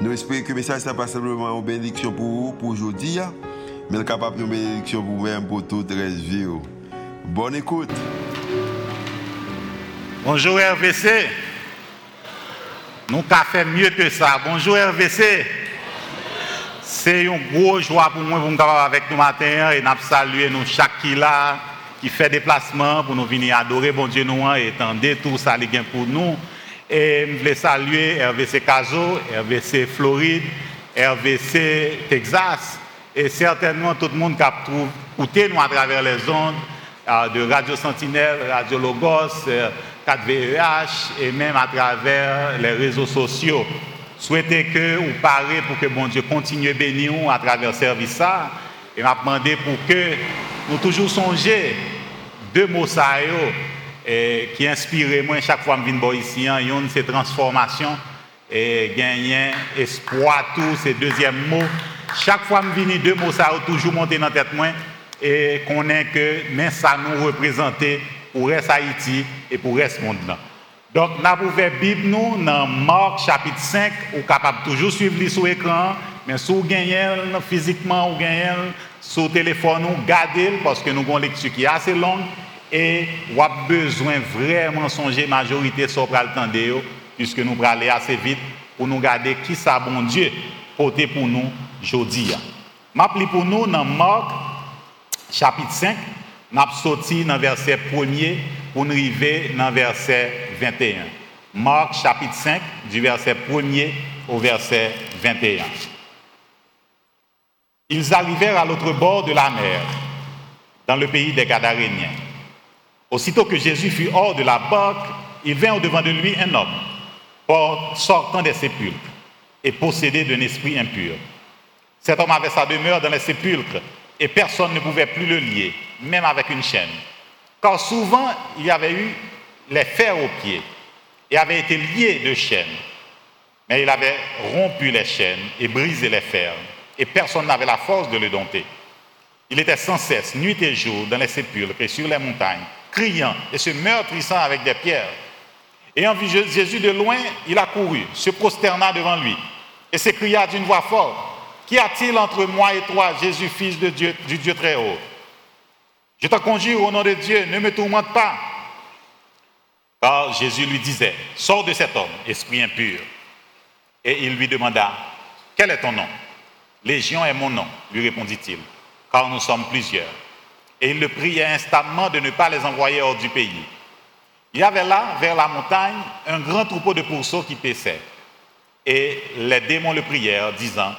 Nous espérons que le message n'est pas simplement une bénédiction pour vous, pour aujourd'hui, mais capable de bénédiction pour vous-même, pour toute la vie. Bonne écoute. Bonjour RVC. Nous avons fait mieux que ça. Bonjour RVC. C'est une grosse joie pour moi pour nous avec nous matin et nous saluer nous chaque qui là qui fait déplacement pour nous venir adorer bon Dieu nous et tendre tout ça pour nous. Et je voulais saluer RVC Caso, RVC Floride, RVC Texas et certainement tout le monde qui a écouté nous à travers les ondes euh, de Radio Sentinelle, Radio Logos, 4VEH euh, et même à travers les réseaux sociaux. Souhaitez que vous parlez pour que bon Dieu continue à bénir à travers ce service et m'a demandé pour que nous toujours songer deux mots qui inspire moi chaque fois que je viens ici, hein, une c'est transformation et gagner espoir tout, c'est deuxième mot. Chaque fois que je viens deux mots ça ont toujours monté dans la tête moi et qu'on est que ça nous représente pour reste Haïti et pour reste monde. Donc, nous avons ouvert la Bible dans Marc chapitre 5, vous capable toujours suivre sur l'écran, mais si vous gagnez physiquement ou gagnez sur le téléphone, vous gardez parce que nous avons une lecture qui est assez longue et vous avez besoin vraiment songer majorité sur le temps puisque nous allons aller assez vite pour nous garder qui ça bon Dieu pour nous aujourd'hui. Je pour nous dans Marc chapitre 5, nous avons sorti dans le verset 1er pour nous arriver dans le verset 21. Marc chapitre 5, du verset 1er au verset 21. Ils arrivèrent à l'autre bord de la mer, dans le pays des Gadaréniens. Aussitôt que Jésus fut hors de la barque, il vint au-devant de lui un homme, sortant des sépulcres et possédé d'un esprit impur. Cet homme avait sa demeure dans les sépulcres et personne ne pouvait plus le lier, même avec une chaîne. Car souvent, il avait eu les fers aux pieds et avait été lié de chaînes. Mais il avait rompu les chaînes et brisé les fers, et personne n'avait la force de le dompter. Il était sans cesse, nuit et jour, dans les sépulcres et sur les montagnes, criant et se meurtrissant avec des pierres. Ayant vu Jésus de loin, il a couru, se prosterna devant lui, et s'écria d'une voix forte, Qu'y a-t-il entre moi et toi, Jésus, fils de Dieu, du Dieu très haut Je te conjure au nom de Dieu, ne me tourmente pas. Car Jésus lui disait, Sors de cet homme, esprit impur. Et il lui demanda, Quel est ton nom? Légion est mon nom, lui répondit-il, car nous sommes plusieurs. Et il le priait instamment de ne pas les envoyer hors du pays. Il y avait là, vers la montagne, un grand troupeau de pourceaux qui paissaient. Et les démons le prièrent, disant,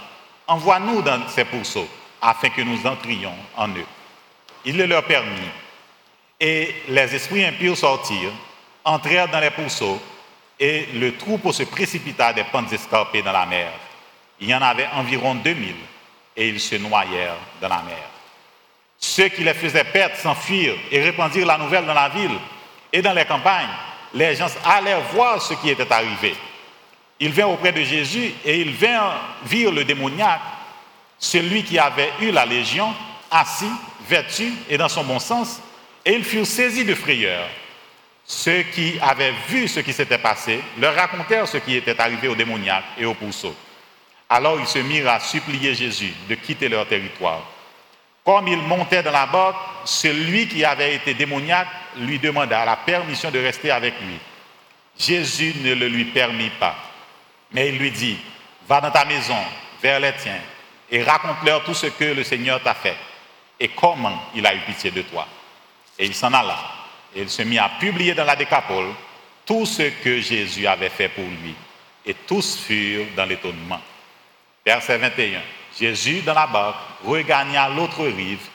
Envoie-nous dans ces pourceaux, afin que nous entrions en eux. Il le leur permit. Et les esprits impurs sortirent, entrèrent dans les pourceaux, et le troupeau se précipita des pentes escarpées dans la mer. Il y en avait environ 2000, et ils se noyèrent dans la mer. Ceux qui les faisaient perdre s'enfuirent et répandirent la nouvelle dans la ville et dans les campagnes. Les gens allèrent voir ce qui était arrivé. Ils vinrent auprès de Jésus et ils vinrent virent le démoniaque, celui qui avait eu la légion, assis, vêtu et dans son bon sens, et ils furent saisis de frayeur. Ceux qui avaient vu ce qui s'était passé leur racontèrent ce qui était arrivé au démoniaque et au pourceau. Alors ils se mirent à supplier Jésus de quitter leur territoire. Comme il montait dans la barque, celui qui avait été démoniaque lui demanda la permission de rester avec lui. Jésus ne le lui permit pas, mais il lui dit, va dans ta maison, vers les tiens, et raconte-leur tout ce que le Seigneur t'a fait, et comment il a eu pitié de toi. Et il s'en alla, et il se mit à publier dans la décapole tout ce que Jésus avait fait pour lui, et tous furent dans l'étonnement. Verset 21. Jésus, dans la barque, regagna l'autre rive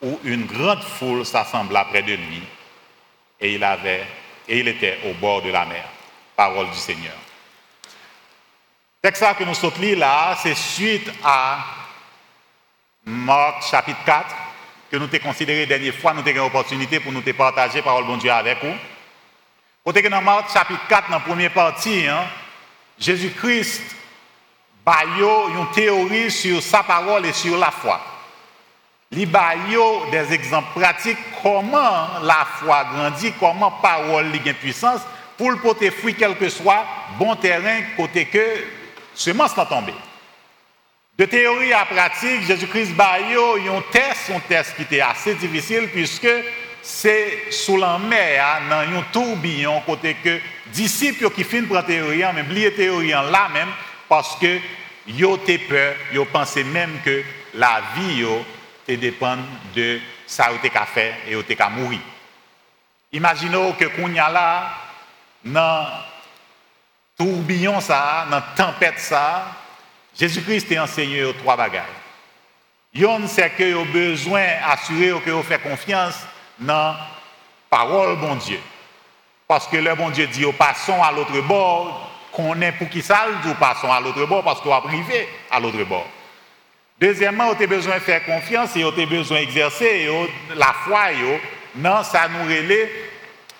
où une grande foule s'assembla près de lui et il, avait, et il était au bord de la mer. Parole du Seigneur. Texte que nous sommes là, c'est suite à Marc chapitre 4, que nous avons considéré la dernière fois, nous avons une opportunité pour nous partager parole bon Dieu avec vous. Côté que dans Marc chapitre 4, dans la première partie, hein, Jésus-Christ a une théorie sur sa parole et sur la foi. Il a des exemples pratiques comment la foi grandit, comment parole a puissance pour le porter fruit quel que soit bon terrain côté que semence n'a tombé. De théorie à pratique, Jésus-Christ a un test, un test qui était assez difficile puisque c'est sous la mer, dans un tourbillon, côté que disciples qui finissent par théorie, mais oublié théorie là même, parce que yo ont peur, yo pensaient même que la vie yo te dépend de ça que tu fait et yo te mourir. Imaginez que qu'on y a là, dans tourbillon ça, dans tempête ça, Jésus-Christ est enseigné aux trois bagages. Yon c'est que vous besoin d'assurer que vous faites confiance dans parole bon Dieu. Parce que le bon Dieu dit, passons à l'autre bord, qu'on est pour qui ça, nous passons à l'autre bord parce qu'on va priver à l'autre bord. Deuxièmement, vous avez besoin de faire confiance et vous avez besoin d'exercer la foi. Non, ça nous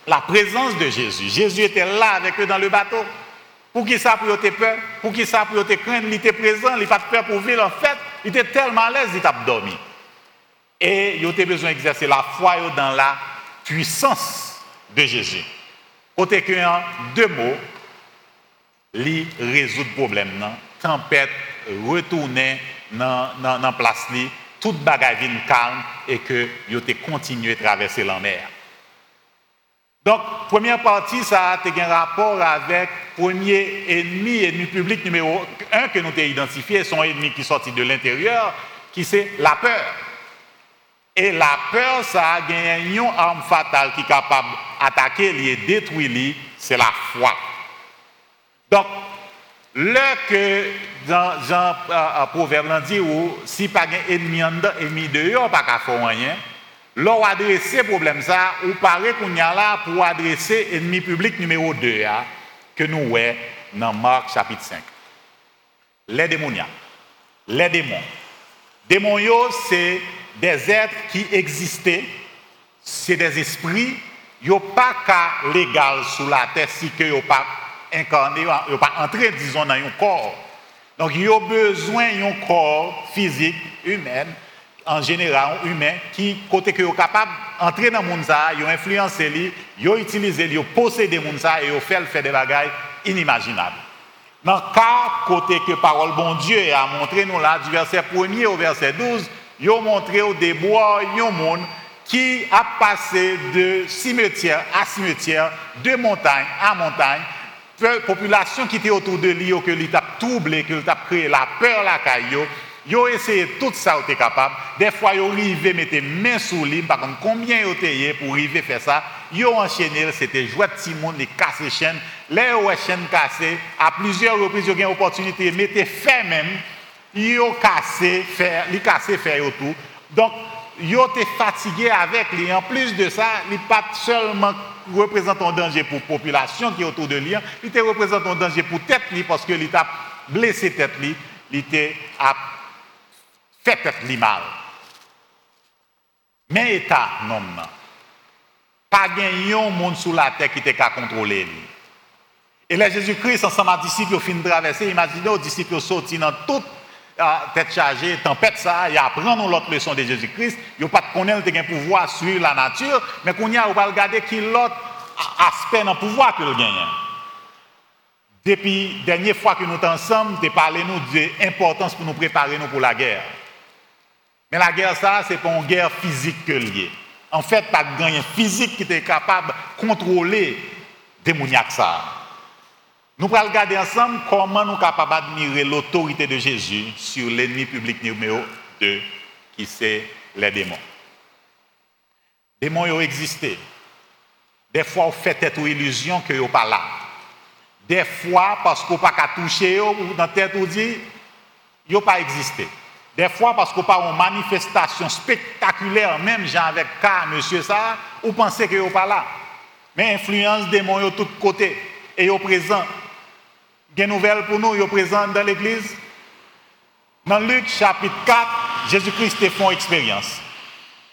la présence de Jésus. Jésus était là avec eux dans le bateau. Pour qui ça pour tes peur? Pour qui ça pour tes crainte Il était présent, il pas peur pour vivre. En fait, il était tellement à l'aise, il t'a dormi. Et il a besoin d'exercer la foi dans la puissance de Jésus. Côté que en deux mots, il résout problème. Non? Tempête, retourner dans la place, toute bagaille calme et que il a continué à traverser la mer. Donc, première partie, ça a un rapport avec premier ennemi, ennemi public numéro un que nous avons identifié, son ennemi qui sortit de l'intérieur, qui c'est la peur. Et la peur, ça a une arme fatale qui est capable d'attaquer et détruire, c'est la foi. Donc, le que Jean euh, euh, Proverbe dit, si pas un ennemi en ennemi dehors, pas qu'à faire rien, L'on adressé problème ça, ou paraît qu'on y a là pour adresser ennemi public numéro 2 hein, que nous voyons dans Marc chapitre 5. Les démoniaques, les démons. Démons, c'est des êtres qui existaient, c'est des esprits, ils n'ont pas qu'à légal sous la terre si ils n'ont pas incarné, ils n'ont pas entré, disons, dans un corps. Donc, ils ont besoin d'un corps physique, humain, en général humain qui côté que capable d'entrer dans le monde ils ont influencé ils ont utilisé ils ont possédé monde ça et ont fait faire des bagailles inimaginables. Dans le cas côté que parole bon Dieu a montré nous là du verset 1er au verset 12, ils ont montré au débois un monde qui a passé de cimetière à cimetière, de montagne à montagne, population qui était autour de lui, que lui a troublé, que lui a créé la peur la caillou, Yo essayé tout ça, vous capable. Des fois, yo arrivé mettre main sous lui, par contre, combien yo été pour arriver faire ça? Yo enchaîné, c'était jouer petit monde, les casser chaîne. Les chaîne cassées, à plusieurs reprises, yo eu l'opportunité de mettre fait même. Yo cassé, faire, cassé faire tout. Donc, yo été fatigué avec lui. En plus de ça, il pas seulement représente un danger pour la population qui est autour de lui, hein. il représente un danger pour tête parce que a blessé tête il à fait être mal. Mais état, non, pas gagné monde sous la terre qui était qu'à contrôler Et là, Jésus-Christ, ensemble les disciples, au fin de traverser, imaginez aux disciples sortis dans toute tête chargée, tempête ça, et apprendre l'autre leçon de Jésus-Christ. Ils n'ont pas de connaître un pouvoir sur la nature, mais qu'on y a, on va regarder qui l'autre aspect dans le pouvoir que le gagne. Depuis la dernière fois que nous sommes ensemble, de parler nous de l'importance pour nous préparer nous pour la guerre. Mais la guerre, ça, c'est pas une guerre physique que liée. En fait, pas de gain physique qui était capable de contrôler des démoniaques ça. Nous allons regarder ensemble comment nous sommes capables d'admirer l'autorité de Jésus sur l'ennemi public numéro 2, qui c'est les démons. Les démons ont existé. Des fois, on fait être illusion que sont pas là. Des fois, parce qu'on pas toucher, ou dans tête, on dit, n'ont pas existé. Des fois, parce qu'on parle une manifestation spectaculaire, même gens avec cas, monsieur ça, ou pensez que n'est pas là. Mais influence démons de tous côtés. Et ils sont présents. Il y a une nouvelle pour nous, ils sont présents dans l'église. Dans Luc chapitre 4, Jésus-Christ te font expérience.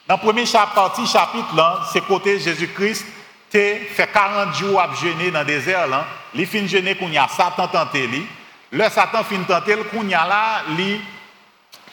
Dans le premier partie, chapitre, c'est côté Jésus-Christ te fait 40 jours à jeûner dans le désert. Là. Il fin jeûner qu'on y a Satan tenté. Lui. Le Satan fin tenté, qu'on y a là, il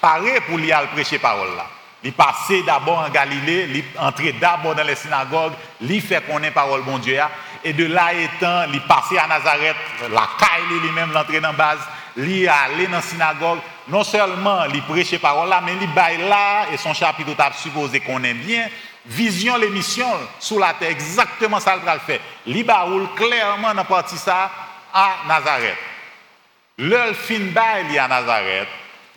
paraît pour lui aller prêcher parole là. Il passé d'abord en Galilée, il entré d'abord dans les synagogues, il fait qu'on ait parole bon Dieu. Et de là étant, il passé à Nazareth, la caille lui-même, l'entrée dans la base, il allé dans la synagogue. Non seulement il prêchait parole là, mais il baille là, et son chapitre a supposé qu'on aime bien, vision, l'émission sous la terre, exactement ça le fait. Il clairement dans partie ça à Nazareth. L'heure fin baille à Nazareth,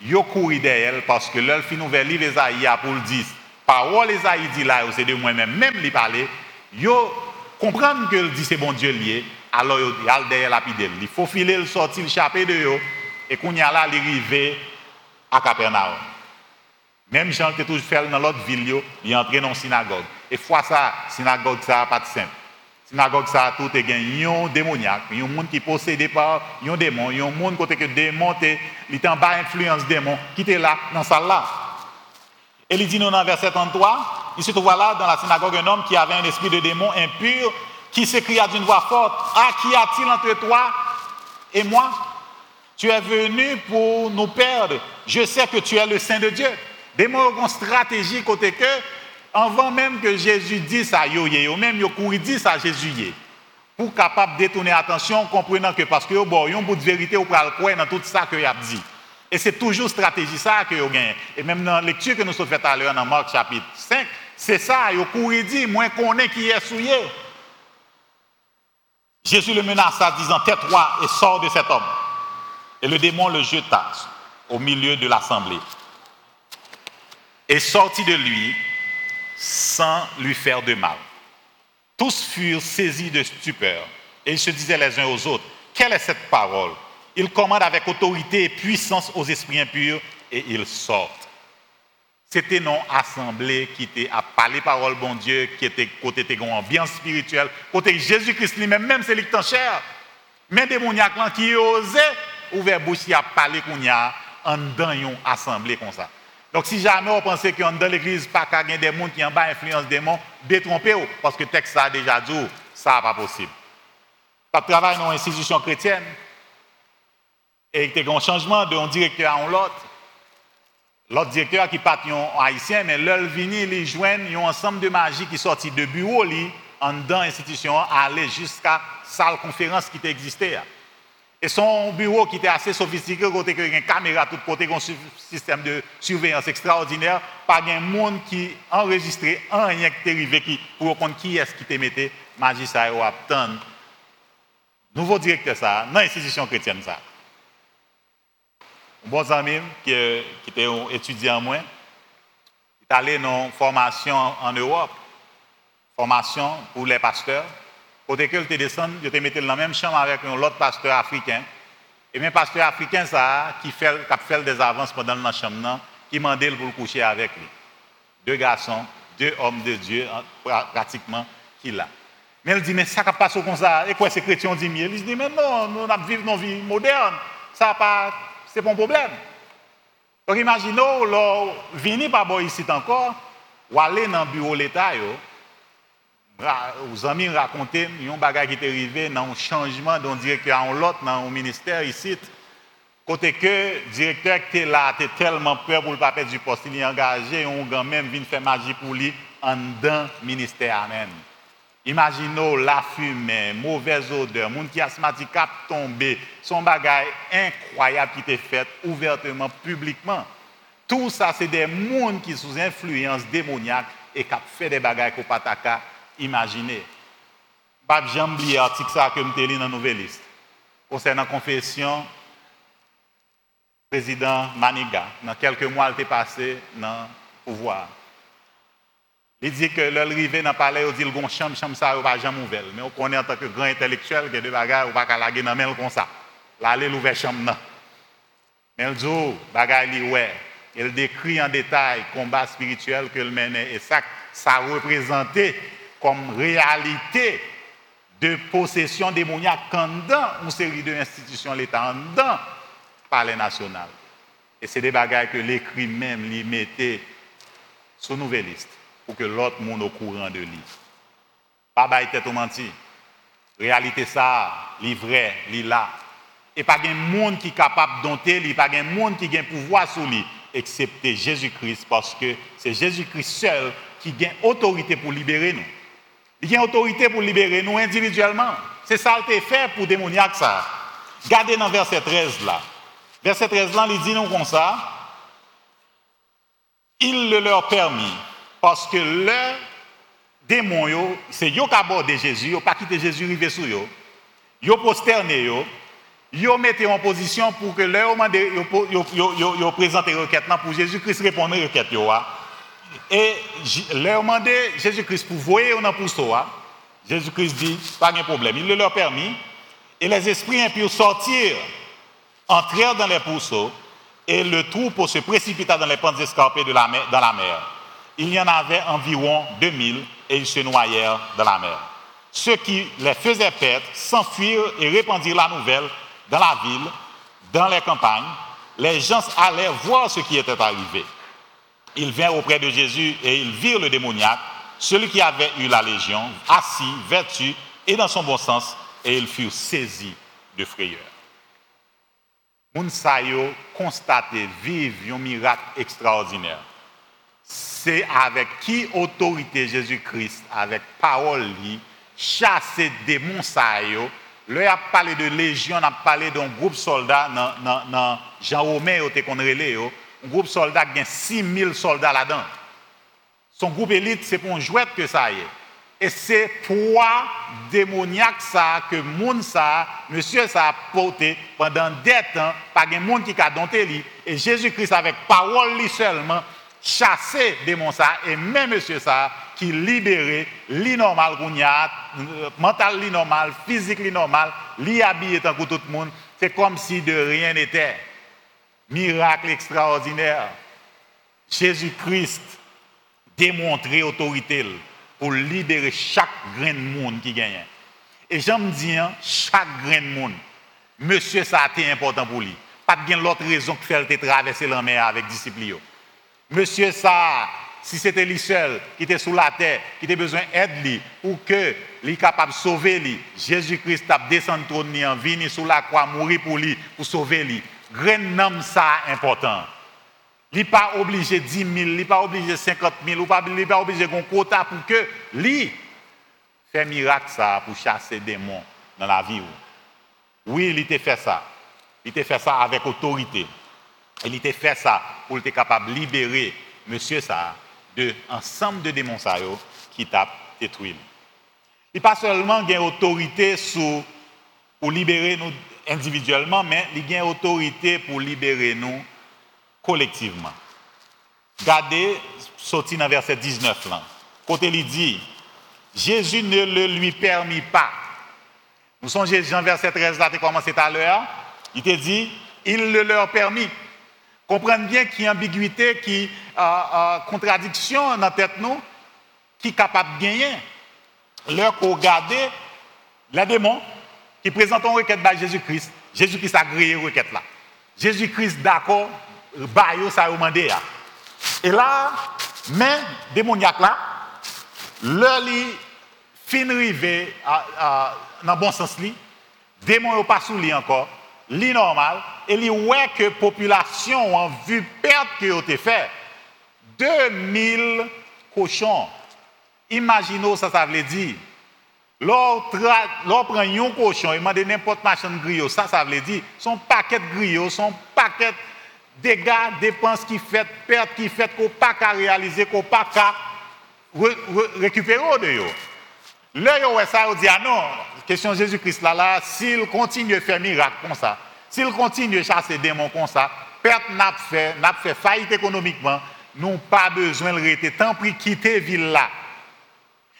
yo couru derrière parce que leur fin ouvert livre Esaïe pour le dire parole Esaïe dit là c'est de moi-même même lui parler yo comprendre que dit c'est bon Dieu lié alors yo al derrière la il faut filer le sortir le chapé de yo et qu'on y a là arrivé à Capernaum. Même Jean qui toujours fait dans l'autre ville il est entré dans la synagogue. Et fois ça synagogue ça pas de simple synagogue ça tout est gain. Un démoniaque un monde qui possédé par un démon un monde côté que démon il est en bas influence démon qui était là dans salle là. Et il dit nous dans verset 33 il se trouve là dans la synagogue un homme qui avait un esprit de démon impur qui s'écria d'une voix forte ah qu'y a-t-il entre toi et moi? Tu es venu pour nous perdre je sais que tu es le saint de Dieu démon ont stratégie côté que avant même que Jésus dise ça, yo, yo même yo couru dit ça Jésus pour capable détourner l'attention, comprenant que parce que yo bon, yon bout de vérité ou pral quoi dans tout ça que y a dit. Et c'est toujours stratégie ça que yo gagne. Et même dans la lecture que nous avons faite à l'heure dans Marc chapitre 5, c'est ça, yo couru dit, moins connaît qui est souillé. Jésus le menaça disant, tais-toi et sors de cet homme. Et le démon le jeta au milieu de l'assemblée. Et sorti de lui, sans lui faire de mal. Tous furent saisis de stupeur et ils se disaient les uns aux autres, quelle est cette parole? Ils commandent avec autorité et puissance aux esprits impurs et ils sortent. C'était non assemblée qui était à parler parole bon Dieu, qui était côté de ambiance spirituelle, côté Jésus-Christ lui-même, même c'est lui cher. Mais démoniaques qui osaient ouvrir bouche à parler qu'on y a en dans une assemblée comme ça. Donc si jamais on pensait que dans l'église, pas a des gens qui ont bas influence des démons, détrompez parce que le texte a déjà dit, ça n'est pas possible. Pas de travail dans une institution chrétienne, et y a un changement d'un directeur à l'autre. L'autre directeur qui part un haïtien, mais l'heure vini, ils joignent un ensemble de magie qui sortit de bureau en dans l'institution, aller jusqu'à salle conférence qui existait. Et son bureau qui était assez sophistiqué, côté que une caméra tout côté, un système de surveillance extraordinaire, pas de monde qui enregistrait un rien qui arrivé pour comprendre qui est-ce qui te mettait magistrat ou nouveau directeur ça dans l'institution chrétienne ça. Bon ami qui, qui était étudiant moi, il est allé dans une formation en Europe, formation pour les pasteurs. Côté que te descend, je te mettais dans la même chambre avec un autre pasteur africain. Et même pasteur africain, ça, qui fait, qui fait des avances pendant la chambre, qui m'a demandé pour coucher avec lui. Deux garçons, deux hommes de Dieu, pratiquement, qui l'a. Mais elle dit, mais ça ne passe pas comme ça. Et quoi, ces chrétiens dit, mais il dit, mais non, nous vivons une vie moderne. Ça pas, c'est pas un problème. Donc imaginons, là, venir par ici encore, ou aller dans le bureau de l'État, aux amis raconté un bagage qui est arrivé dans un changement d'un directeur à l'autre dans un ministère ici. Côté que le directeur qui était là était tellement peur pour le papier du poste, il est engagé, on a même venu faire magie pour lui en dans ministère. Amen. Imaginez la fumée, mauvaise odeur, monde qui asthmatique a tombé, son bagage incroyable qui était fait ouvertement, publiquement. Tout ça, c'est des mondes qui sont sous influence démoniaque et qui fait des bagages qu'on pataka imaginer. Pas oublier l'article que je dans nouvelle liste. Concernant confession, président Maniga, dans quelques mois, il était passé dans le pouvoir. Il dit que l'arrivée dans le palais, il dit que le chambre, chambre, ça, jamais ouvert. Mais on connaît en tant que grand intellectuel que des bagages, on va pas laguer dans le comme ça. Là, il ouvert chambre. Mais il dit, bagaille, ouais. Il décrit en détail le combat spirituel que menait et ça, ça représentait comme réalité de possession démoniaque en dans une série d'institutions de l'État, en dans le palais national. Et c'est des bagages que l'écrit même lui mettait sur nouvelle liste pour que l'autre monde au courant de lui. Pas bail tête au menti. Réalité ça, li vrai, li là. Et pas de monde qui est capable dompter, il pas de monde qui a pouvoir sur lui, excepté Jésus-Christ, parce que c'est Jésus-Christ seul qui a autorité pour libérer nous. Il a autorité pour libérer nous individuellement. C'est ça qui est fait pour démoniaque ça. Regardez dans verset 13 là. Verset 13 là, il dit nous comme ça. Il le leur permis parce que le démon, c'est eux qui abordé Jésus, ils pas quitté Jésus arrivé sur eux. Ils prosterné eux. Ils mis en position pour que leur demandé, ils présenté requête pour Jésus-Christ répondre à requête. Et leur demandé Jésus-Christ pour voyer dans pour Jésus-Christ dit, pas de problème. Il le leur permis. Et les esprits impurs sortirent, entrèrent dans les pourceaux, et le troupeau se précipita dans les pentes escarpées de la mer, dans la mer. Il y en avait environ 2000 et ils se noyèrent dans la mer. Ceux qui les faisaient perdre s'enfuirent et répandirent la nouvelle dans la ville, dans les campagnes. Les gens allaient voir ce qui était arrivé. Ils vinrent auprès de Jésus et ils virent le démoniaque, celui qui avait eu la légion, assis, vêtu et dans son bon sens, et ils furent saisis de frayeur. Moun sa yo constaté vivre un miracle extraordinaire. C'est avec qui autorité Jésus-Christ, avec parole chasser démons yo. Le a parlé de légion, on a parlé d'un groupe soldat dans Jean Romain. Un groupe soldat qui a 6000 soldats là-dedans. Son groupe élite, c'est pour un jouet que ça y est. Et c'est trois démoniaques ça que moun ça, monsieur ça a porté pendant des temps, pas de monde qui a dompté lui. Et Jésus-Christ avec parole lui seulement chassé démon ça et même monsieur ça qui libéré l'inormal euh, mental l'inormal, physique l'inormal, li tant que tout le monde, c'est comme si de rien n'était. Miracle extraordinaire. Jésus-Christ démontré autorité pour libérer chaque grain de monde qui gagne. Et j'aime dire, chaque grain de monde, monsieur, ça a important pour lui. Pas de l'autre raison que fait traverser la mer avec discipline. Monsieur, ça, si c'était lui seul qui était sous la terre, qui avait besoin d'aide pour que lui capable de sauver lui, Jésus-Christ a descendu trône en venu sous la croix, mourir pour lui, pour sauver lui. Grain homme ça important. Il n'est pas obligé 10 000, il n'est pas obligé 50 000, il n'est pas obligé un quota pour que lui fait miracle ça pour chasser des démons dans la vie. Oui, il était fait ça. Il était fait ça avec autorité. Il était fait ça pour être capable de libérer monsieur ça de ensemble de démons qui t'a détruit. Il pas seulement une autorité pour libérer nous individuellement, mais il a une autorité pour libérer nous collectivement. Gardez, sorti dans verset 19 là. Côté il dit, Jésus ne le lui permit pas. Nous sommes Jean verset 13 là, tu commencé à l'heure. Il te dit, il le leur permit. Comprenez bien qu'il y a ambiguïté, qui euh, euh, contradiction dans la tête nous, qui est capable de gagner. Leur regarder les démons qui présentent une requête à Jésus-Christ. Jésus-Christ a créé une requête là. Jésus-Christ d'accord bayo ça demandé Et là, mais démoniaque là, le li fin rivé dans le bon sens li, démon pas sous lui encore, normal, et li ouais que population en vu perte que ont fait 2000 cochons. Imaginez ça veut dire. L'on prend un cochon, il m'a donné n'importe machin de griot, ça veut dire son paquet de griot, son paquet dégâts, dépenses qui fait, pertes qui fait, qu'on pas qu'à réaliser, qu'on pas qu'à récupérer de. Là, yo ça, dit, ah non, question Jésus-Christ là, là, s'il continue à faire miracle comme ça, s'il continue à chasser des démons comme ça, perte n'a fait, n'a fait faillite économiquement, nous pas besoin de rester, tant pis quitter ville là.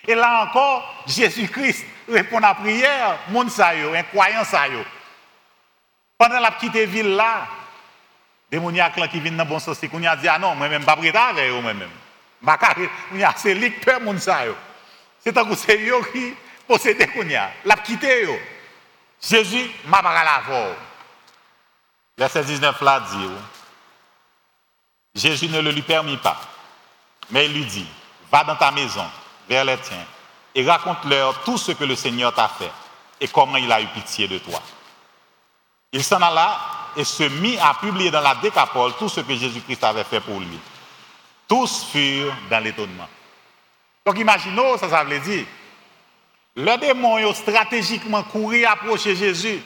Et là encore, Jésus-Christ répond à la prière, monde ça yo, un croyant ça yo. Pendant la petite ville là, démoniaque qui vient dans bon sens, qu'on a dit, ah non, moi-même, pas prêt avec eux, moi-même. C'est lui peur mon ça. C'est un coup, c'est qui a. L'a. Jésus m'a pas la. Verset 19 là dit, Jésus ne le lui permit pas. Mais il lui dit, va dans ta maison, vers les tiens, et raconte-leur tout ce que le Seigneur t'a fait et comment il a eu pitié de toi. Il s'en alla et se mit à publier dans la décapole tout ce que Jésus-Christ avait fait pour lui. Tous furent dans l'étonnement. Donc imaginez, ça, ça veut dire, le démon a stratégiquement couru approcher Jésus.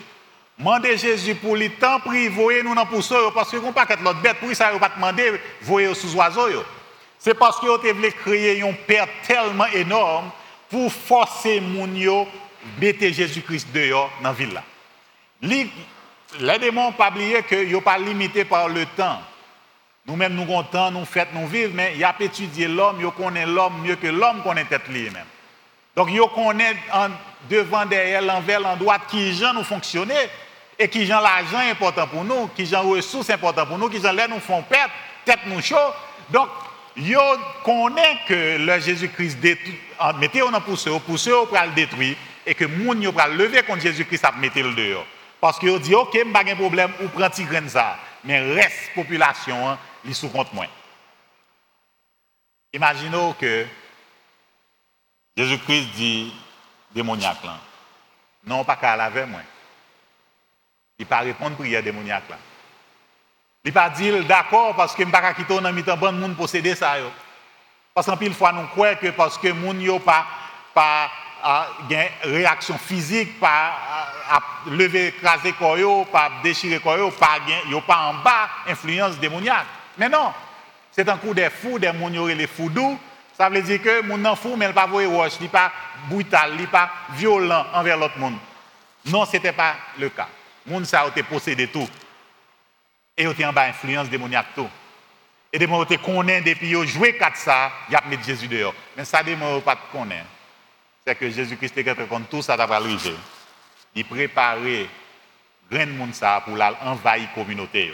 Mandez Jésus pour lui temps pris, voyez nous dans pousseau parce que qu'on pas l'autre bête pour ça pas demander voyez sous oiseau C'est parce que vous voulez créer une perte tellement énorme pour forcer moun yo mettre Jésus-Christ dehors dans la ville là. Les démons pas oublier que yo pas limité par le temps. Nous-mêmes nous comptons, nous faisons, nous vivons, mais il y a étudié l'homme, yo connaît l'homme mieux que l'homme connaît tête lui-même. Donc yo connaît en devant derrière l'envers l'endroit qui gens nous fonctionner et qui gens l'argent important pour nous, qui gens ressources important pour nous, qui gens là nous font perdre, tête nous chaud. Donc, yo connaît que le Jésus-Christ mettez on poussé, poussé pour le détruire et que moun yo le lever contre Jésus-Christ à mettre le dehors. Parce que dit OK, pas de problème, ou prend petit grain ça, mais reste population hein, li sous compte moins. Imaginons que Jésus-Christ dit démoniaque là. Non, pas qu'à laver moi. Il pas répondre prière démoniaque là. Il pas dire d'accord parce que m'pa quitter dans mi bon monde posséder ça. Parce qu'en pile fois nous croyons que parce que moun yo pas pas réaction physique, pas lever, écraser corps, pas déchirer corps, pas pas en bas influence démoniaque. Mais non, c'est un coup des fous, des moun les doux. Ça veut dire que moun nan fou mais il pas voyer roche, il pas brutal, il pas violent envers l'autre monde. Non, c'était pas le cas monde ça a possédé tout. Et il en bas influence démoniaque tout. Et des gens qui connaissent depuis qu'ils joué quatre ça, ils ont mis Jésus dehors. Mais ça des gens pas connaissent. C'est que Jésus-Christ est contre tout ça va arriver. Il préparait grand monde ça pour envahir la communauté.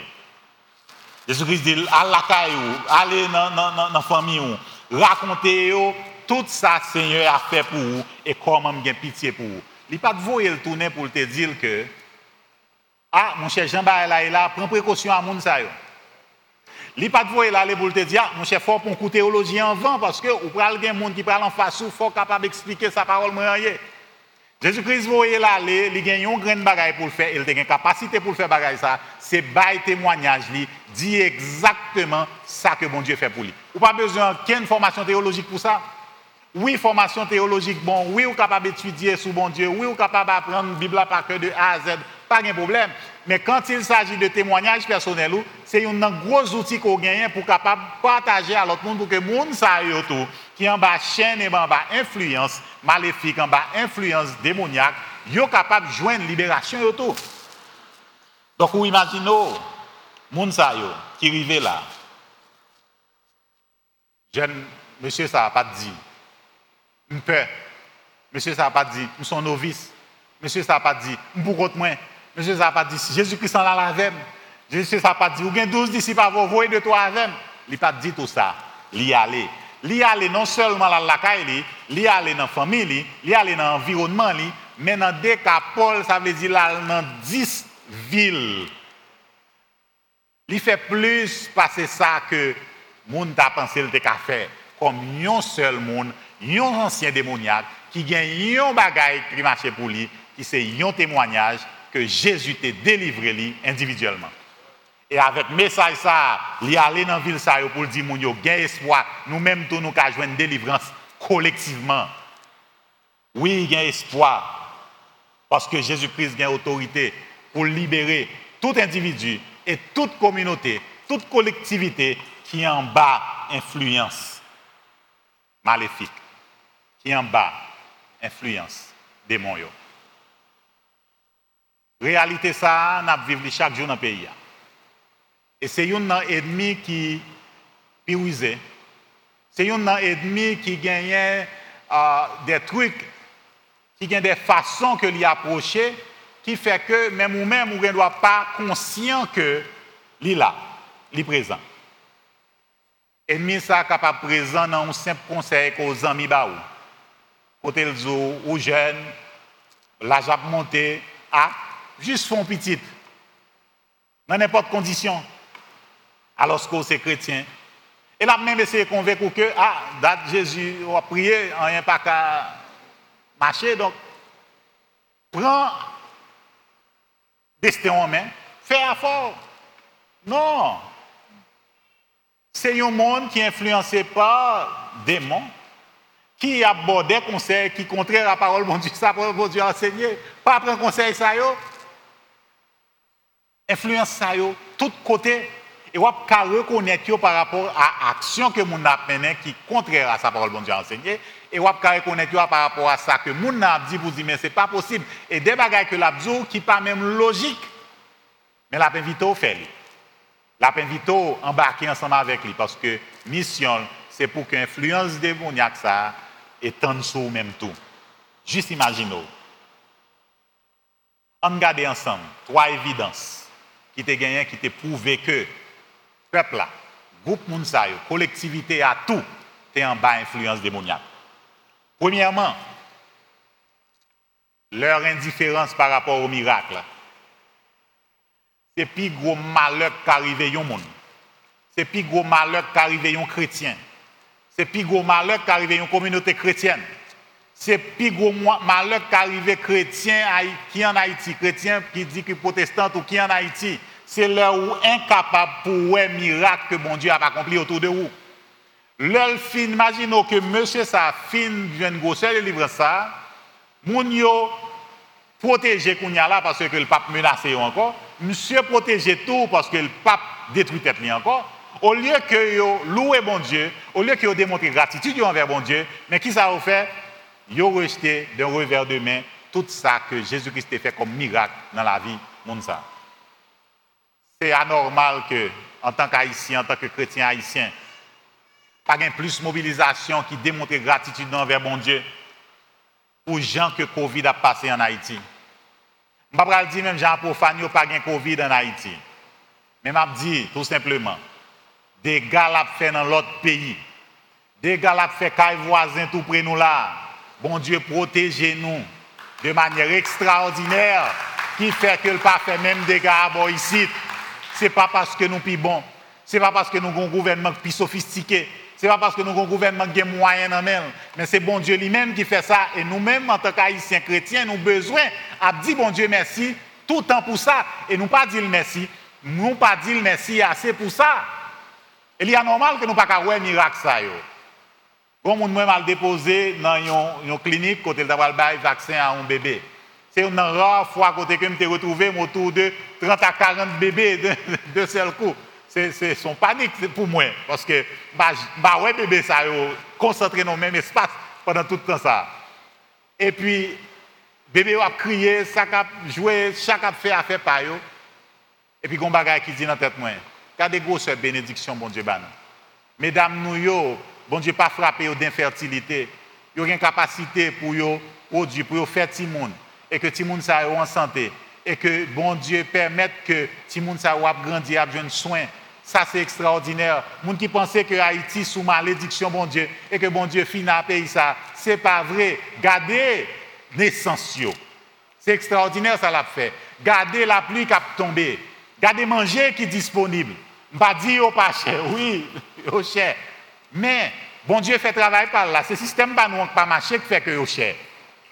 Jésus-Christ dit allez la caillou, allez dans la famille racontez tout ça Seigneur a fait pour vous et comment il a pitié pour vous. Il n'a pas de vous pour te dire que ah, mon cher Jean-Baptiste là, il a prend précaution à moun ça yo. Li pas de là pour te dire, mon cher fort pour en vent parce que ou pral gen monde qui parle en face ou faut capable d'expliquer sa parole Jésus-Christ voyait là, il gagne un grand bagage pour le faire, il a une capacité pour faire bagage ça, c'est bail témoignage li dit exactement ça que bon Dieu fait pour lui. Ou pas besoin qu'une formation théologique pour ça? Oui, formation théologique bon, oui, ou capable d'étudier sous bon Dieu, oui, ou capable d'apprendre la Bible par cœur de A à Z, pas de problème. Mais quand il s'agit de témoignages personnels, c'est un gros outil qu'on gagne pour capable partager à l'autre monde pour que le monde tout, qui en bas chaîne et en bas influence maléfique, en bas influence démoniaque, est capable de joindre libération tout. Donc, vous imaginez, monde qui arrive là, jeune, monsieur, ça n'a pas dit. Une peur. Monsieur, ça n'a pas dit. Nous sommes novices. Monsieur, ça n'a pas dit. Pour contre moi. Monsieur, ça n'a pas dit. Jésus-Christ en la avec. Jésus, ça n'a pas dit. Ou bien 12 disciples à vous de toi avec. Il n'a pas dit tout ça. Il y aller. Il y aller non seulement dans la caille, il y aller dans la famille, il y aller dans l'environnement, mais dans des cas, Paul, dans 10 villes. Il fait plus passer ça que le monde a pensé le faire. Comme un seul monde, un ancien démoniaque qui gagne un bagage qui marche pour lui, qui c'est un témoignage que Jésus t'a délivré lui individuellement. Et avec message ça, il aller dans la ville ça pour dire mon yo gain espoir, nous-mêmes tous nous avons une délivrance collectivement. Oui, il espoir. Parce que Jésus-Christ a autorité pour libérer tout individu et toute communauté, toute collectivité qui est en bas influence. Maléfique, qui est en bas influence démon Réalité ça, nous vivons chaque jour dans le pays. Et c'est un ennemi qui est C'est un ennemi qui gagne euh, des trucs, qui gagne des façons que lui approcher, qui fait que même ou même on ne doit pas conscient que est là, est présent. Ennemi ça capable présent dans un simple conseil qu'aux amis baou. Côté le ou jeune, l'âge a monté à juste font petite. Dans n'importe condition. Alors que c'est chrétien. Et là, même essayé de convaincre que, ah, date Jésus, on a prié, on n'a pas qu'à marcher, donc, prends destin en main, fais effort. Non. C'est un monde qui est influencé par démons, qui aborde des conseils qui contraire la parole de Dieu, ça parole de Dieu enseigné. Pas prendre conseil ça yo. Influence ça yo, tout côté. Et on peut reconnaître par rapport à l'action que mon a mené qui contraire à sa parole de Dieu enseigné. Et on peut reconnaître par rapport à ça que mon a dit vous dit mais c'est pas possible. Et des bagages que l'a dit qui pas même logique. Mais l'a invité au faire. L'a invité à embarquer ensemble avec lui parce que mission c'est pour que l'influence démoniaque ça étende sur même tout. Juste imaginez. On regarde ensemble trois évidences qui te gagné, qui te prouvé que peuple là, groupe Mounsayo, collectivité à tout, est en bas influence démoniaque. Premièrement, leur indifférence par rapport au miracle. C'est plus gros malheur qu'arriver un monde. C'est plus gros malheur qu'arriver un chrétien. C'est plus gros malheur qu'arriver une communauté chrétienne. C'est plus gros malheur qu'arriver chrétien qui en Haïti, chrétien qui dit que protestant ou qui en Haïti. C'est leur où incapable pour un miracle que mon Dieu a accompli autour de vous. Leur fin, que monsieur sa fin vient de le livre ça, moun yo protégé là parce que le pape menacé encore, monsieur protégé tout parce que le pape détruit tête encore. Au lieu que vous louez bon Dieu, au lieu que vous démontrez gratitude envers bon Dieu, mais qui ça vous fait? Vous rejeté d'un revers de main tout ça que Jésus-Christ a fait comme miracle dans la vie monde C'est anormal que, en tant qu'haïtien, en tant que chrétien haïtien, pas de plus mobilisation qui démontre gratitude envers bon Dieu pour gens que Covid a passé en Haïti. Je ne dire même gens profanes, pas de Covid en Haïti. Mais je dis tout simplement, des gars l'a fait dans l'autre pays. Des gars l'a fait caille voisin tout près nous là. Bon Dieu protégez-nous de manière extraordinaire qui fait que le pas fait même des gars à ici. C'est pas parce que nous plus bon. C'est pas parce que nous avons un gouvernement plus sophistiqué. C'est pas parce que nous avons un gouvernement qui a moyen en même. Mais c'est bon Dieu lui-même qui fait ça. Et nous-mêmes, en tant qu'haïtiens chrétiens, nous avons besoin de dire bon Dieu merci tout le temps pour ça. Et nous pas dire merci. Nous pas dire merci assez pour ça. Il est normal que nous ne pas un miracle ça. Bon moun moi mal déposé dans une clinique côté le vaccin à un bébé. C'est une rare fois côté que me retrouvé autour de 30 à 40 bébés de, seul coup. C'est son panique pour moi parce que bah bah ouais bébé ça concentré dans le même espace pendant tout le temps ça. Et puis bébé a crié, ça a joué, chaque a fait affaire. Et puis gon bagay qui dit dans tête moi des grosses bénédictions, bon Dieu, ban. Mesdames, nous, yo, bon Dieu, pas frappé d'infertilité. Yo une capacité pour yo produire, pour yo faire monde et que monde soit en santé et que bon Dieu permette que monde soit grandi à besoin soin. Ça c'est extraordinaire. Moun qui pensait que Haïti sous malédiction bon Dieu et que bon Dieu finit à pays ça, c'est pas vrai. Gardez naissance C'est extraordinaire ça l'a fait. Gardez la pluie qui a tombé. Gardez manger qui est disponible. Pas dire au pas cher, oui, au cher. Mais, bon Dieu fait travail par là. Ce système pas nous pas marché qui fait que au cher.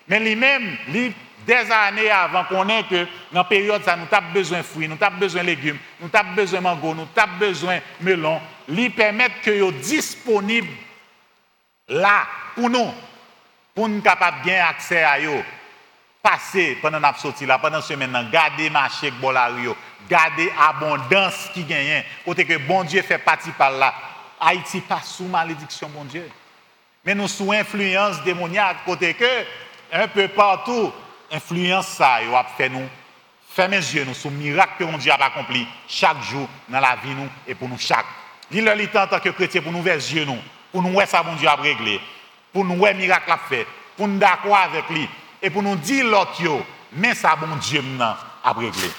Mais lui-même, lui, des années avant qu'on ait que dans la période ça nous avons besoin de fruits, nous avons besoin de légumes, nous avons besoin de mango, nous avons besoin de melon, lui permettre que soient disponible là pour nous, pour nous capables bien accès à eux. Passer pendant la sortie là, pendant semaine, garder marché Bolario, garder abondance qui gagne. Côté que bon Dieu fait partie par là. Haïti pas sous malédiction, bon Dieu. Mais nous sous influence démoniaque, côté que un peu partout, influence ça, il va faire nous fermer les yeux nous sous miracle que mon Dieu a accompli chaque jour dans la vie nous et pour nous chaque. Il est en tant que chrétien pour nous vers yeux nous, pour nous voir ça bon Dieu a réglé, pour nous voir miracle a fait, pour nous d'accord avec lui et pour nous dire l'autre mais ça bon Dieu a réglé.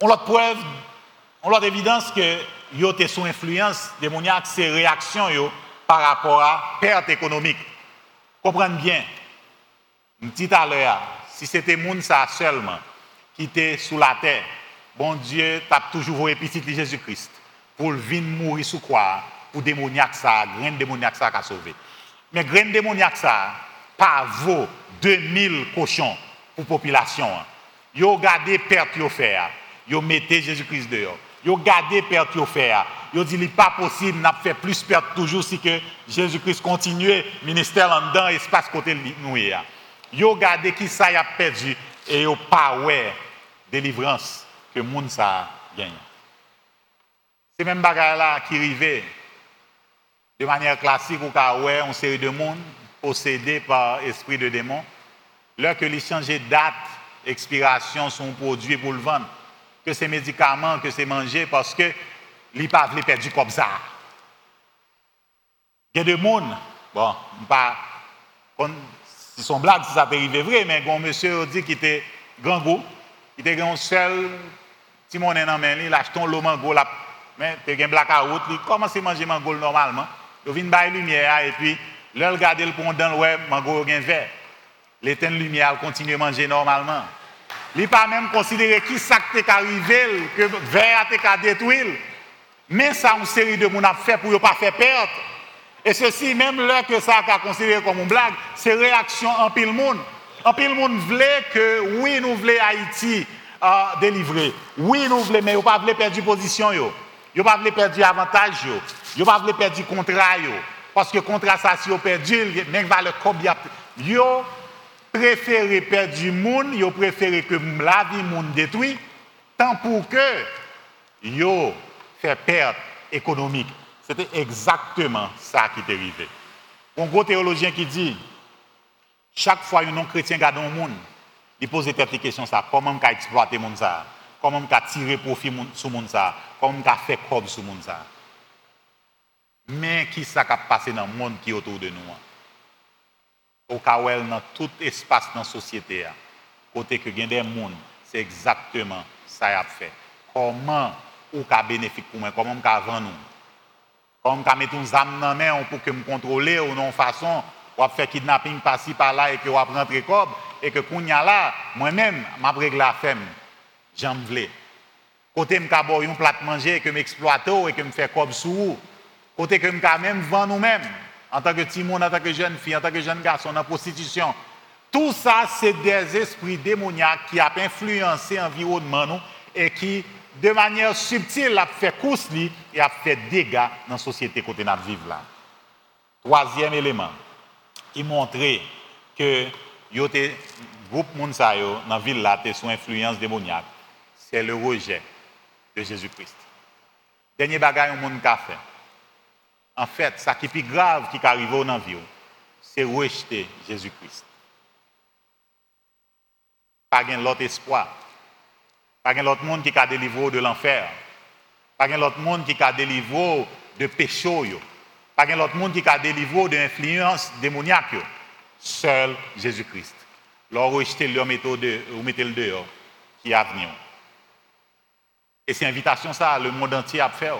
On a preuve, on a évidence que yo été sous influence démoniaque, ces réactions yo par rapport à perte économique. Comprenez bien? À l'heure, si c'était monde seulement qui était sous la terre, bon Dieu tape toujours vos de Jésus-Christ pour venir mourir sous quoi pour démoniaque ça, grain démoniaque ça a sauvé. Mais grain démoniaque ça pas vaut 2000 cochons pour population. Yo gardé perte yo faire. Yo mettez Jésus-Christ dehors. Yo gardé perte yo faire. Yo dit n'est pas possible n'a fait plus perte toujours si Jésus-Christ continue ministère en dedans espace côté nous Yo gardé qui ça y a perdu et yo pas ouais délivrance que monde ça gagne. C'est même bagarre là qui arrivait de manière classique ou car ouais une série de monde possédés par esprit de démon. Là que les changer date expiration son produit pour le vendre, que c'est médicaments, que c'est manger parce que les pas perdu comme ça. Il y a des monde, bon, pas si son blague si ça peut arriver vrai, mais un monsieur dit qu'il était grand goût, il était un seul petit monnaie dans main, il achète l'eau mango là, mais il un blackout, il commence à manger mango normalement. Il vient de lumière et puis là il regarde le pendant ouais mango gain vert. L'éteinte lumière continue à manger normalement. Il pas même considéré qui ça arrivé que vert a détruit. Mais ça une série de monde a fait pour ne pas faire perte. Et ceci, même là que ça a considéré comme une blague, c'est réaction en pile monde. En pile monde voulait que, oui, nous voulons Haïti euh, délivrer. Oui, nous voulons, mais nous ne pas perdre position. Yo. Yo pas perdre avantage. Yo. Yo pas perdre contrat. Parce que contrat ça, si vous perdu, même valeur combien. Yo préféré perdre du monde, yo préféré que la vie monde détruit, tant pour que yo fait perte économique. C'était exactement ça qui est arrivé. Un gros théologien qui dit, chaque fois un non-chrétien garde un monde, il pose des questions ça, comment on exploiter monde ça, comment on tirer profit sur monde ça, comment on fait comme sur ça? Mais qui ça qui passé dans le monde qui est autour de nous? Au cas où dans tout espace dans la société, côté que y des gens, c'est exactement ça qu'il a fait. Comment ka bénéfique pour moi, comment on ka vendre nous? Comment on mettre une âme dans main pour que me contrôler ou non façon ou faire kidnapping par-ci par-là et que ou rentrer cob et que kounya là moi-même m'a réglé la femme j'en voulais côté me boire un plat manger que m'exploite et que me fait cob sous côté que me même vendre nous-mêmes en tant que timon en tant que jeune fille en tant que jeune garçon en prostitution. Tout ça c'est des esprits démoniaques qui ont influencé l'environnement et qui de manière subtile, a fait course et a fait dégâts dans la société côté nous vivons là. Troisième élément, qui montrait que le groupe Mounsa dans la ville là sous influence démoniaque, c'est le rejet de Jésus-Christ. Dernier bagage que monde a fait. En fait, ce qui est plus grave qui arrive dans la vie, c'est rejeter Jésus-Christ. Pas l'autre espoir. Pas l'autre monde qui a délivré de l'enfer. Pas l'autre monde qui a délivré de péché. Pas l'autre monde qui a délivré de l'influence démoniaque. Seul Jésus-Christ. Leur rejeter le méthode, ou mettez le dehors, qui a venu. Et c'est invitation ça, le monde entier a fait.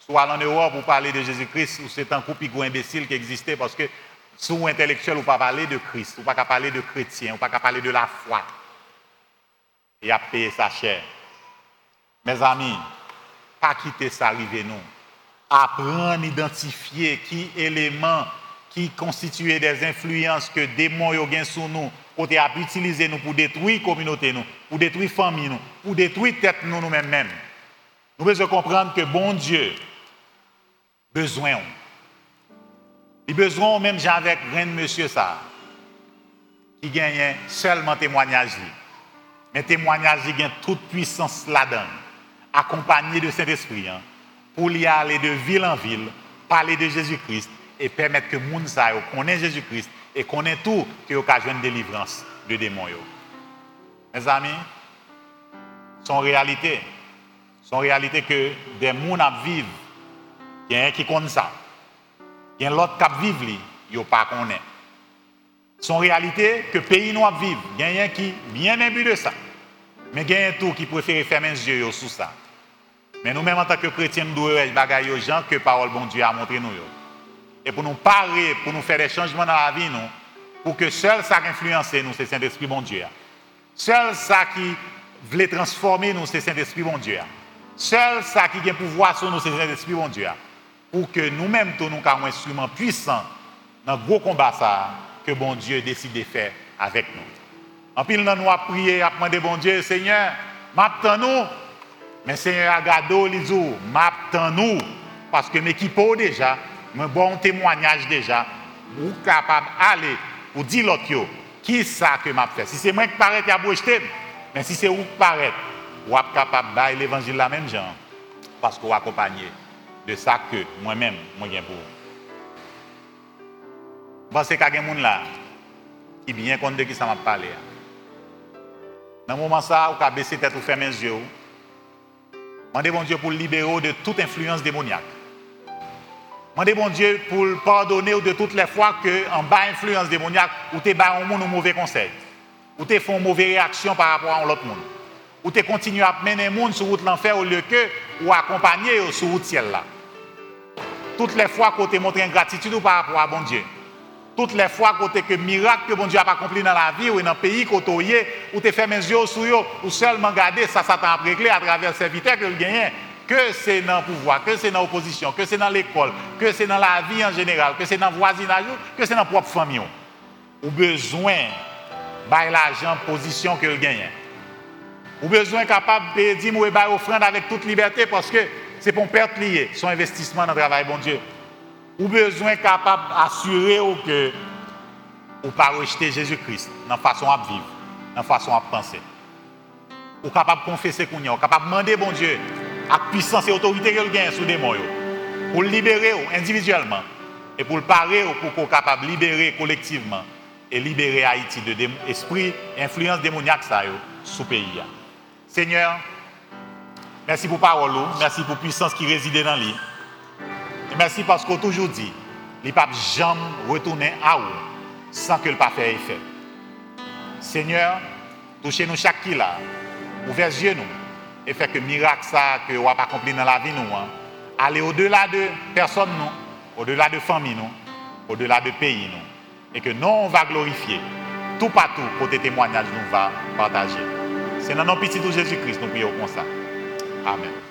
Soit en Europe pour parler de Jésus-Christ, ou c'est un couple imbécile qui existait parce que sous intellectuel, ou pas parler de Christ, ou pas parler de chrétien, ou pas parler de la foi et a payé sa chair. Mes amis, pas quitter ça arriver nous. Apprendre à identifier qui éléments qui constituent des influences que démons ont sur nous, pour utiliser nous pour détruire la communauté, nous, pour détruire la famille, nous, pour détruire tête nous nous-mêmes. Nous devons comprendre que bon Dieu, besoin. Il besoin même avec Reine Monsieur ça, qui gagne seulement témoignage un témoignage qui a toute puissance là-dedans, accompagné de Saint-Esprit, hein, pour y aller de ville en ville, parler de Jésus-Christ et permettre que les gens connaissent Jésus-Christ et connaissent tout qui occasionne une délivrance de démons. Mes amis, son réalité, son réalité que des gens vivent, il y a un qui connaît ça. Il y a l'autre qui vivent, il ne pas connaît. Son réalité que pays nous vivre, il y a un qui bien imbu de ça. Mais il y a un tout qui préfère fermer les yeux sur ça. Mais nous-mêmes, en tant que chrétiens, nous devons faire aux gens que la parole bon Dieu a montré nous. Et pour nous parler, pour nous faire des changements dans la vie, nous, pour que seul ça qui influence nous, c'est Saint-Esprit bon Dieu. Seul ça qui voulait transformer nous, c'est Saint-Esprit, mon Dieu. Seul ça qui a pouvoir sur nous, c'est Saint-Esprit, mon Dieu. Pour que nous-mêmes, nous avons un instrument puissant dans le gros combat ça, que bon Dieu décide de faire avec nous. En pile, nous avons prié, à demander, bon Dieu, Seigneur, m'attends-nous? Mais Seigneur, Agado, Lizou, m'attends-nous? Parce que m'équipe déjà, un bon témoignage déjà, ou capable d'aller pour dire l'autre, qui ça que m'a fait? Si c'est moi qui paraît, il a mais si c'est vous qui paraît, vous êtes capable de l'évangile la même genre. Parce que vous accompagnez de ça que moi-même, moi, j'ai pour. Y a des gens là qui bien compte de qui ça m'a parlé. Dans ce moment là, vous avez baissé tête ou fermer les yeux. Demandez bon Dieu pour libérer de toute influence démoniaque. Demandez bon Dieu pour pardonner de toutes les fois que en bas influence démoniaque, ou tu bas un monde mauvais conseil. Ou fais une mauvaise réaction par rapport à l'autre monde. Ou tu continues à mener les gens sur route l'enfer au lieu que ou accompagner sur route ciel là. Toutes les fois que tu montres ingratitude par rapport à bon Dieu. Toutes les fois que que miracle que bon Dieu a accompli dans la vie ou dans le pays tu ou tu fait mes yeux sur eux ou seulement garder ça ça t'a réglé à travers le serviteur que le gagne que c'est dans le pouvoir, que c'est dans l'opposition, que c'est dans l'école, que c'est dans la vie en général, que c'est dans le voisinage, que c'est dans la propre famille. Ou besoin de l'argent position que le gagne. Ou besoin capable de dire ou offrande avec toute liberté parce que c'est pour perte liée, son investissement dans le travail, bon Dieu. Ou besoin capable d'assurer que ou pas rejeter Jésus-Christ dans la façon à vivre, dans la façon à penser. Ou capable de confesser qu'on est, capable de demander, bon Dieu, à puissance et autorité qu'il gagne sous mots, pour le libérer individuellement et pour le parer pour qu'on capable de libérer collectivement et libérer Haïti de l'esprit et influence démoniaque ça, sous pays. Seigneur, merci pour parole, merci pour puissance qui réside dans lui. Merci parce qu'on toujours dit, les papes jamais retourner à vous sans que le pas fait. Seigneur, touchez-nous chaque qui là, ouvrez yeux nous et fait que miracle ça que on pas accompli dans la vie nous hein. aller au-delà de personne nous au-delà de famille nous au-delà de pays nous et que nous on va glorifier tout partout côté témoignage nous va partager c'est dans nos de Jésus-Christ nous prions comme ça amen